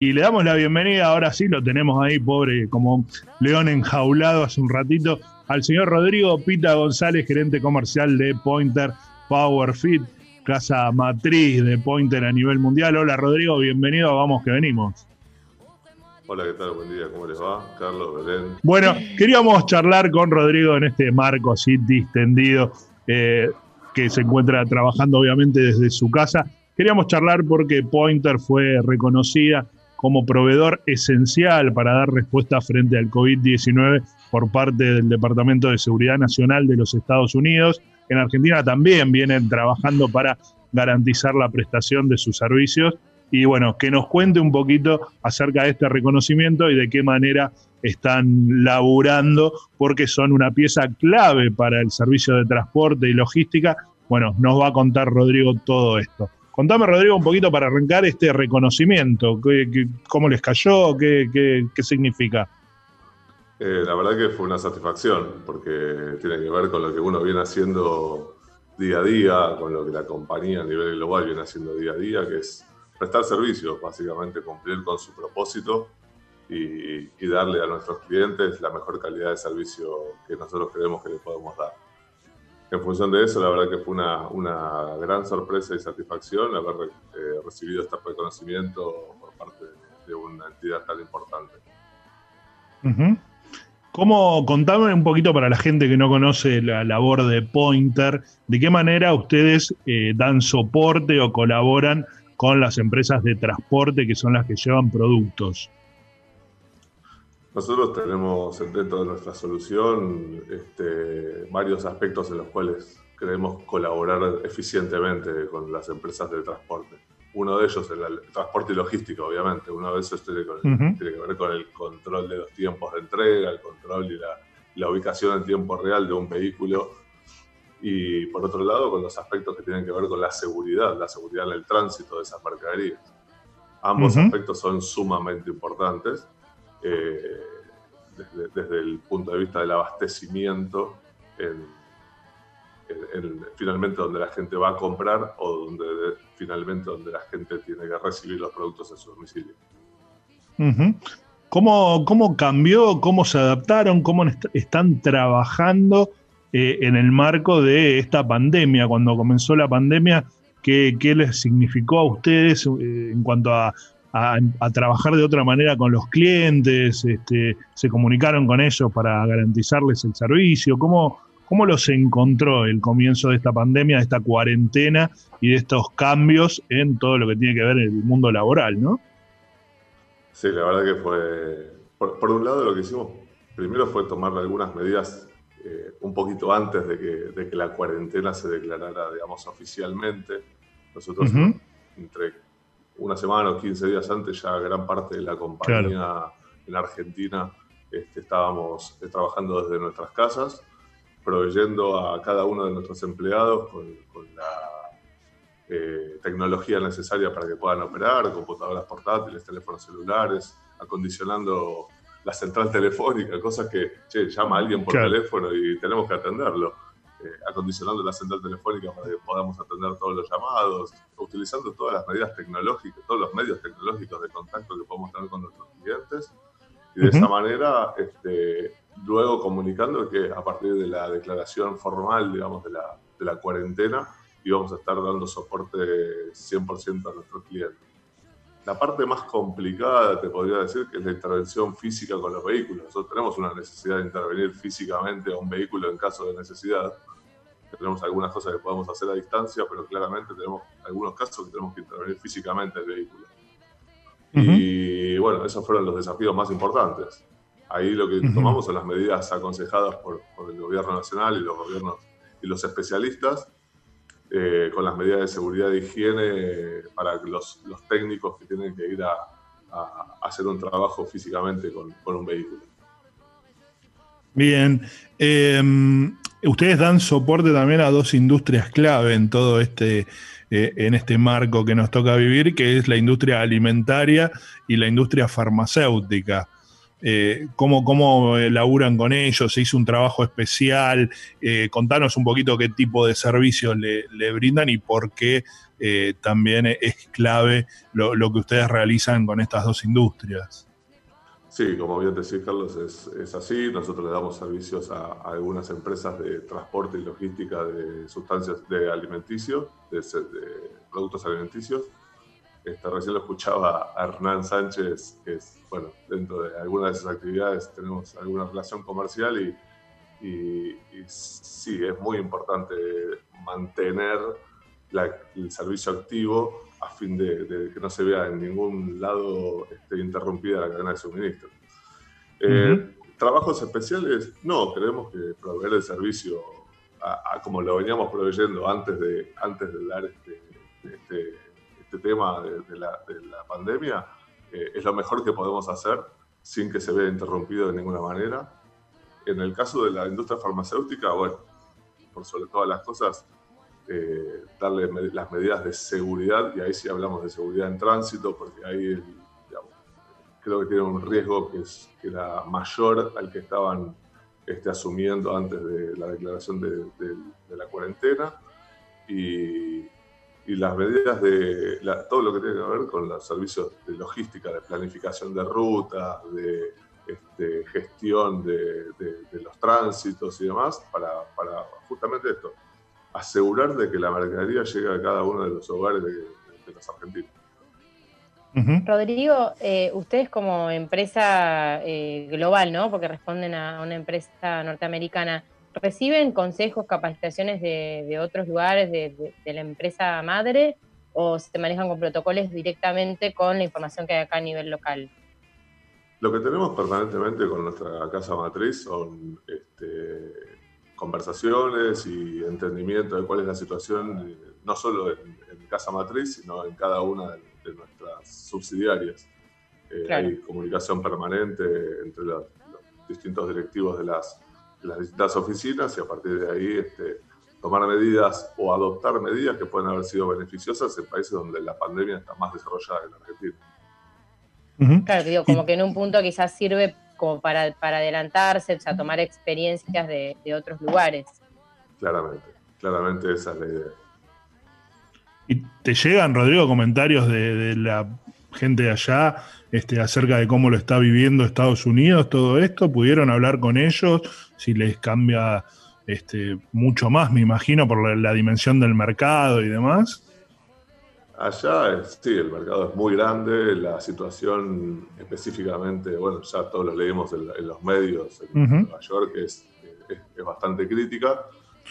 Y le damos la bienvenida, ahora sí lo tenemos ahí, pobre, como león enjaulado hace un ratito, al señor Rodrigo Pita González, gerente comercial de Pointer Power Fit, casa matriz de Pointer a nivel mundial. Hola Rodrigo, bienvenido, vamos que venimos. Hola, ¿qué tal? Buen día, ¿cómo les va? Carlos, Belén. Bueno, queríamos charlar con Rodrigo en este marco así distendido, eh, que se encuentra trabajando obviamente desde su casa. Queríamos charlar porque Pointer fue reconocida como proveedor esencial para dar respuesta frente al COVID-19 por parte del Departamento de Seguridad Nacional de los Estados Unidos. En Argentina también vienen trabajando para garantizar la prestación de sus servicios y bueno, que nos cuente un poquito acerca de este reconocimiento y de qué manera están laburando, porque son una pieza clave para el servicio de transporte y logística. Bueno, nos va a contar Rodrigo todo esto. Contame, Rodrigo, un poquito para arrancar este reconocimiento. cómo les cayó? ¿Qué, qué, significa? Eh, la verdad que fue una satisfacción, porque tiene que ver con lo que uno viene haciendo día a día, con lo que la compañía a nivel global viene haciendo día a día, que es prestar servicios, básicamente cumplir con su propósito y, y darle a nuestros clientes la mejor calidad de servicio que nosotros creemos que les podemos dar en función de eso, la verdad que fue una, gran sorpresa y satisfacción haber eh, recibido este reconocimiento por parte de una entidad tan importante. ¿Cómo, contame un poquito para la gente que no conoce la labor de Pointer, de qué manera ustedes eh, dan soporte o colaboran con las empresas de transporte que son las que llevan productos? Nosotros tenemos dentro de nuestra solución este, varios aspectos en los cuales queremos colaborar eficientemente con las empresas de transporte. Uno de ellos es el transporte y logística, obviamente. Uno de esos tiene, que ver con el control de los tiempos de entrega, el control y la, ubicación en tiempo real de un vehículo. Y por otro lado, con los aspectos que tienen que ver con la seguridad, la seguridad en el tránsito de esas mercaderías. Ambos aspectos son sumamente importantes eh, desde, el punto de vista del abastecimiento, finalmente donde la gente va a comprar o donde finalmente donde la gente tiene que recibir los productos en su domicilio. ¿Cómo, cambió, cómo se adaptaron, cómo están trabajando eh, en el marco de esta pandemia? Cuando comenzó la pandemia, ¿qué, les significó a ustedes eh, en cuanto a a, trabajar de otra manera con los clientes, este, se comunicaron con ellos para garantizarles el servicio. ¿Cómo, ¿Cómo los encontró el comienzo de esta pandemia, de esta cuarentena y de estos cambios en todo lo que tiene que ver el mundo laboral, no? Sí, la verdad que fue, por, un lado lo que hicimos primero fue tomar algunas medidas eh, un poquito antes de que, de que, la cuarentena se declarara, digamos, oficialmente. Nosotros, entre una semana o 15 días antes ya gran parte de la compañía en Argentina este, estábamos eh, trabajando desde nuestras casas, proveyendo a cada uno de nuestros empleados con, la eh, tecnología necesaria para que puedan operar, computadoras portátiles, teléfonos celulares, acondicionando la central telefónica, cosas que, che, llama a alguien por teléfono y tenemos que atenderlo eh, acondicionando la central telefónica para que podamos atender todos los llamados, utilizando todas las medidas tecnológicas, todos los medios tecnológicos de contacto que podemos tener con nuestros clientes. Y de esa manera, este, luego comunicando que a partir de la declaración formal, digamos, de la, de la cuarentena, íbamos a estar dando soporte 100% a nuestros clientes. La parte más complicada, te podría decir, que es la intervención física con los vehículos. Nosotros tenemos una necesidad de intervenir físicamente a un vehículo en caso de necesidad. Tenemos algunas cosas que podemos hacer a distancia, pero claramente tenemos algunos casos que tenemos que intervenir físicamente el vehículo. Y bueno, esos fueron los desafíos más importantes. Ahí lo que tomamos son las medidas aconsejadas por, por el gobierno nacional y los gobiernos y los especialistas eh, con las medidas de seguridad e higiene para los, los técnicos que tienen que ir a, hacer un trabajo físicamente con, un vehículo. Bien. Em, ustedes dan soporte también a dos industrias clave en todo este, eh, en este marco que nos toca vivir, que es la industria alimentaria y la industria farmacéutica. Eh, cómo, cómo laburan con ellos, se hizo un trabajo especial, contanos un poquito qué tipo de servicios le, brindan y por qué también es clave lo, lo que ustedes realizan con estas dos industrias. Sí, como bien decís, Carlos, es, así. Nosotros le damos servicios a, algunas empresas de transporte y logística de sustancias de alimenticios, de, productos alimenticios. Este, recién lo escuchaba a Hernán Sánchez, que es, bueno, dentro de algunas de esas actividades tenemos alguna relación comercial y, y, sí, es muy importante mantener el servicio activo a fin de, que no se vea en ningún lado este, interrumpida la cadena de suministro. Eh, ¿Trabajos especiales? No, creemos que proveer el servicio a, como lo veníamos proveyendo antes de, antes de dar este, este, este tema de, la, pandemia eh, es lo mejor que podemos hacer sin que se vea interrumpido de ninguna manera. En el caso de la industria farmacéutica, bueno, por sobre todas las cosas, eh, darle las medidas de seguridad, y ahí sí hablamos de seguridad en tránsito, porque ahí creo que tiene un riesgo que, es, que era mayor al que estaban este, asumiendo antes de la declaración de, la cuarentena. Y, y, las medidas de todo lo que tiene que ver con los servicios de logística, de planificación de rutas, de este, gestión de, los tránsitos y demás, para, para justamente esto, asegurar de que la mercadería llegue a cada uno de los hogares de, los argentinos. Rodrigo, eh, ustedes como empresa eh, global, ¿no? Porque responden a una empresa norteamericana, ¿reciben consejos, capacitaciones de, otros lugares, de, la empresa madre, o se manejan con protocolos directamente con la información que hay acá a nivel local? Lo que tenemos permanentemente con nuestra casa matriz son este, conversaciones y entendimiento de cuál es la situación, eh, no solo en, Casa Matriz, sino en cada una de, nuestras subsidiarias. Eh, hay comunicación permanente entre los, distintos directivos de las, distintas oficinas y a partir de ahí este, tomar medidas o adoptar medidas que pueden haber sido beneficiosas en países donde la pandemia está más desarrollada que en Argentina. Claro, digo, como que en un punto quizás sirve como para, para adelantarse, o sea, tomar experiencias de, otros lugares. Claramente, claramente esa es la idea. ¿Y te llegan, Rodrigo, comentarios de, la gente de allá este, acerca de cómo lo está viviendo Estados Unidos, todo esto? ¿Pudieron hablar con ellos? Si les cambia este, mucho más, me imagino, por la dimensión del mercado y demás. Allá sí, el mercado es muy grande, la situación específicamente, bueno, ya todos lo leímos en, los medios en Nueva York, es, es, bastante crítica,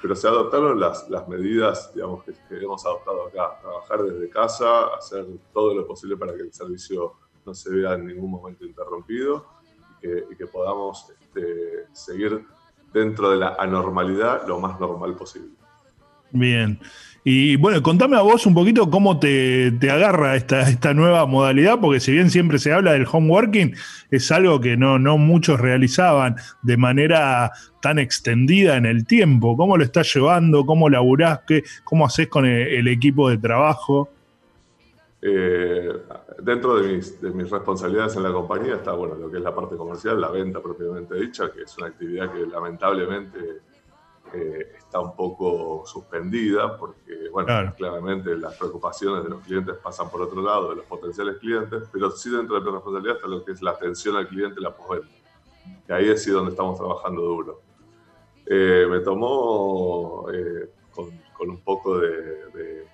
pero se adoptaron las, las medidas digamos, que, hemos adoptado acá, trabajar desde casa, hacer todo lo posible para que el servicio no se vea en ningún momento interrumpido y que, podamos este, seguir dentro de la anormalidad lo más normal posible. Bien. Y bueno, contame a vos un poquito cómo te, agarra esta, esta nueva modalidad, porque si bien siempre se habla del home working, es algo que no, no muchos realizaban de manera tan extendida en el tiempo. ¿Cómo lo estás llevando? ¿Cómo laburás? Qué, ¿Cómo haces con el, equipo de trabajo? Eh, dentro de mis, de mis, responsabilidades en la compañía está bueno lo que es la parte comercial, la venta propiamente dicha, que es una actividad que lamentablemente eh, está un poco suspendida porque, bueno, claramente las preocupaciones de los clientes pasan por otro lado, de los potenciales clientes, pero sí dentro de mi responsabilidad está lo que es la atención al cliente la postventa. Y ahí es sí donde estamos trabajando duro. Eh, me tomó eh, con, un poco de,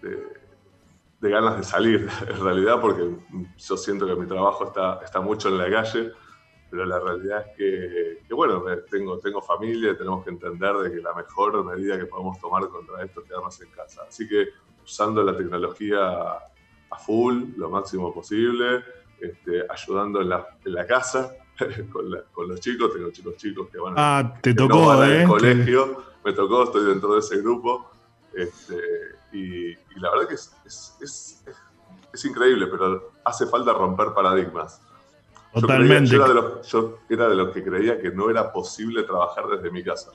de, ganas de salir, en realidad, porque yo siento que mi trabajo está, está mucho en la calle pero la realidad es que, bueno, tengo, tengo familia, tenemos que entender de que la mejor medida que podemos tomar contra esto es quedarnos en casa. Así que usando la tecnología a full, lo máximo posible, este, ayudando en la, en la casa con, con, los chicos, tengo chicos chicos que van, ah, te tocó, al ¿eh? colegio, me tocó, estoy dentro de ese grupo. Este, y, la verdad que es, es, es, es increíble, pero hace falta romper paradigmas. Totalmente. Yo, era de los, que creía que no era posible trabajar desde mi casa.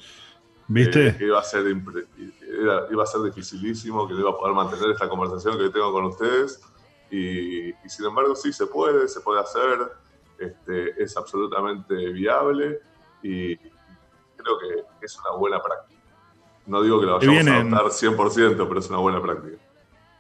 ¿Viste? Eh, que iba a, ser iba a ser dificilísimo, que no iba a poder mantener esta conversación que tengo con ustedes. Y, sin embargo, sí, se puede, se puede hacer. este, es absolutamente viable y creo que es una buena práctica. No digo que la vayamos a adoptar 100%, pero es una buena práctica.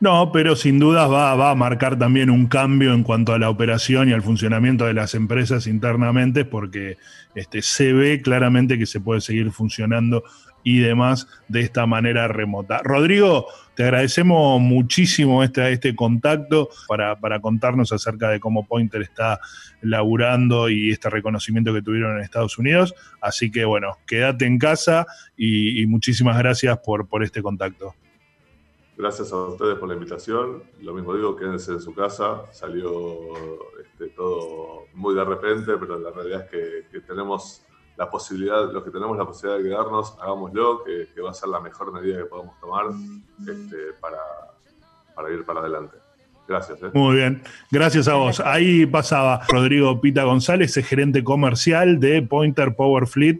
No, pero sin dudas va, a marcar también un cambio en cuanto a la operación y al funcionamiento de las empresas internamente, porque este, se ve claramente que se puede seguir funcionando y demás de esta manera remota. Rodrigo, te agradecemos muchísimo este, este contacto para, contarnos acerca de cómo Pointer está laburando y este reconocimiento que tuvieron en Estados Unidos. Así que bueno, quédate en casa y, muchísimas gracias por este contacto. Gracias a ustedes por la invitación. Lo mismo digo, quédense en su casa. Salió este, todo muy de repente, pero la realidad es que tenemos la posibilidad, los que tenemos la posibilidad de quedarnos, hagámoslo, que, va a ser la mejor medida que podamos tomar este, para, para ir para adelante. Gracias. ¿eh? Muy bien, gracias a vos. Ahí pasaba Rodrigo Pita González, gerente comercial de Pointer Power Fleet.